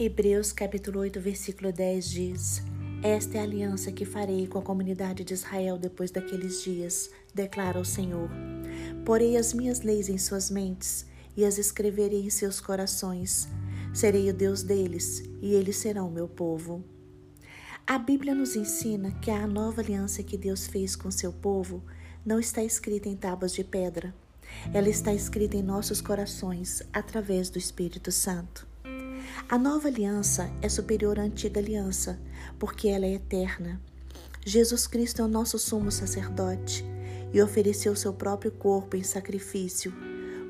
Hebreus capítulo 8, versículo 10 diz: Esta é a aliança que farei com a comunidade de Israel depois daqueles dias, declara o Senhor. Porei as minhas leis em suas mentes e as escreverei em seus corações. Serei o Deus deles e eles serão meu povo. A Bíblia nos ensina que a nova aliança que Deus fez com seu povo não está escrita em tábuas de pedra. Ela está escrita em nossos corações através do Espírito Santo. A nova aliança é superior à antiga aliança, porque ela é eterna. Jesus Cristo é o nosso sumo sacerdote e ofereceu seu próprio corpo em sacrifício,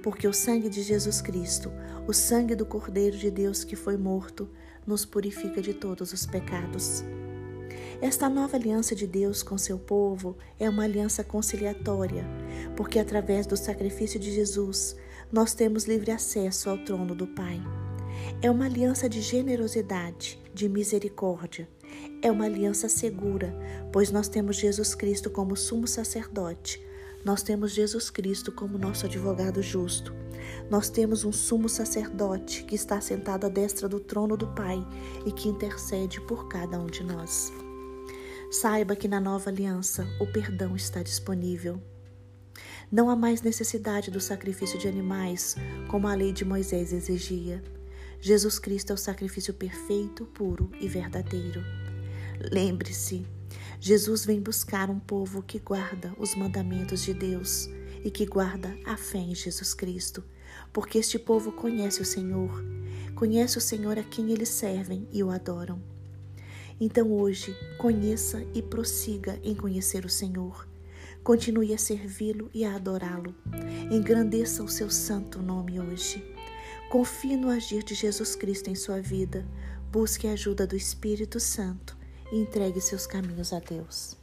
porque o sangue de Jesus Cristo, o sangue do Cordeiro de Deus que foi morto, nos purifica de todos os pecados. Esta nova aliança de Deus com seu povo é uma aliança conciliatória, porque através do sacrifício de Jesus nós temos livre acesso ao trono do Pai. É uma aliança de generosidade, de misericórdia. É uma aliança segura, pois nós temos Jesus Cristo como sumo sacerdote. Nós temos Jesus Cristo como nosso advogado justo. Nós temos um sumo sacerdote que está sentado à destra do trono do Pai e que intercede por cada um de nós. Saiba que na nova aliança o perdão está disponível. Não há mais necessidade do sacrifício de animais, como a lei de Moisés exigia. Jesus Cristo é o sacrifício perfeito, puro e verdadeiro. Lembre-se, Jesus vem buscar um povo que guarda os mandamentos de Deus e que guarda a fé em Jesus Cristo, porque este povo conhece o Senhor, conhece o Senhor a quem eles servem e o adoram. Então hoje, conheça e prossiga em conhecer o Senhor. Continue a servi-lo e a adorá-lo. Engrandeça o seu santo nome hoje. Confie no agir de Jesus Cristo em sua vida. Busque a ajuda do Espírito Santo e entregue seus caminhos a Deus.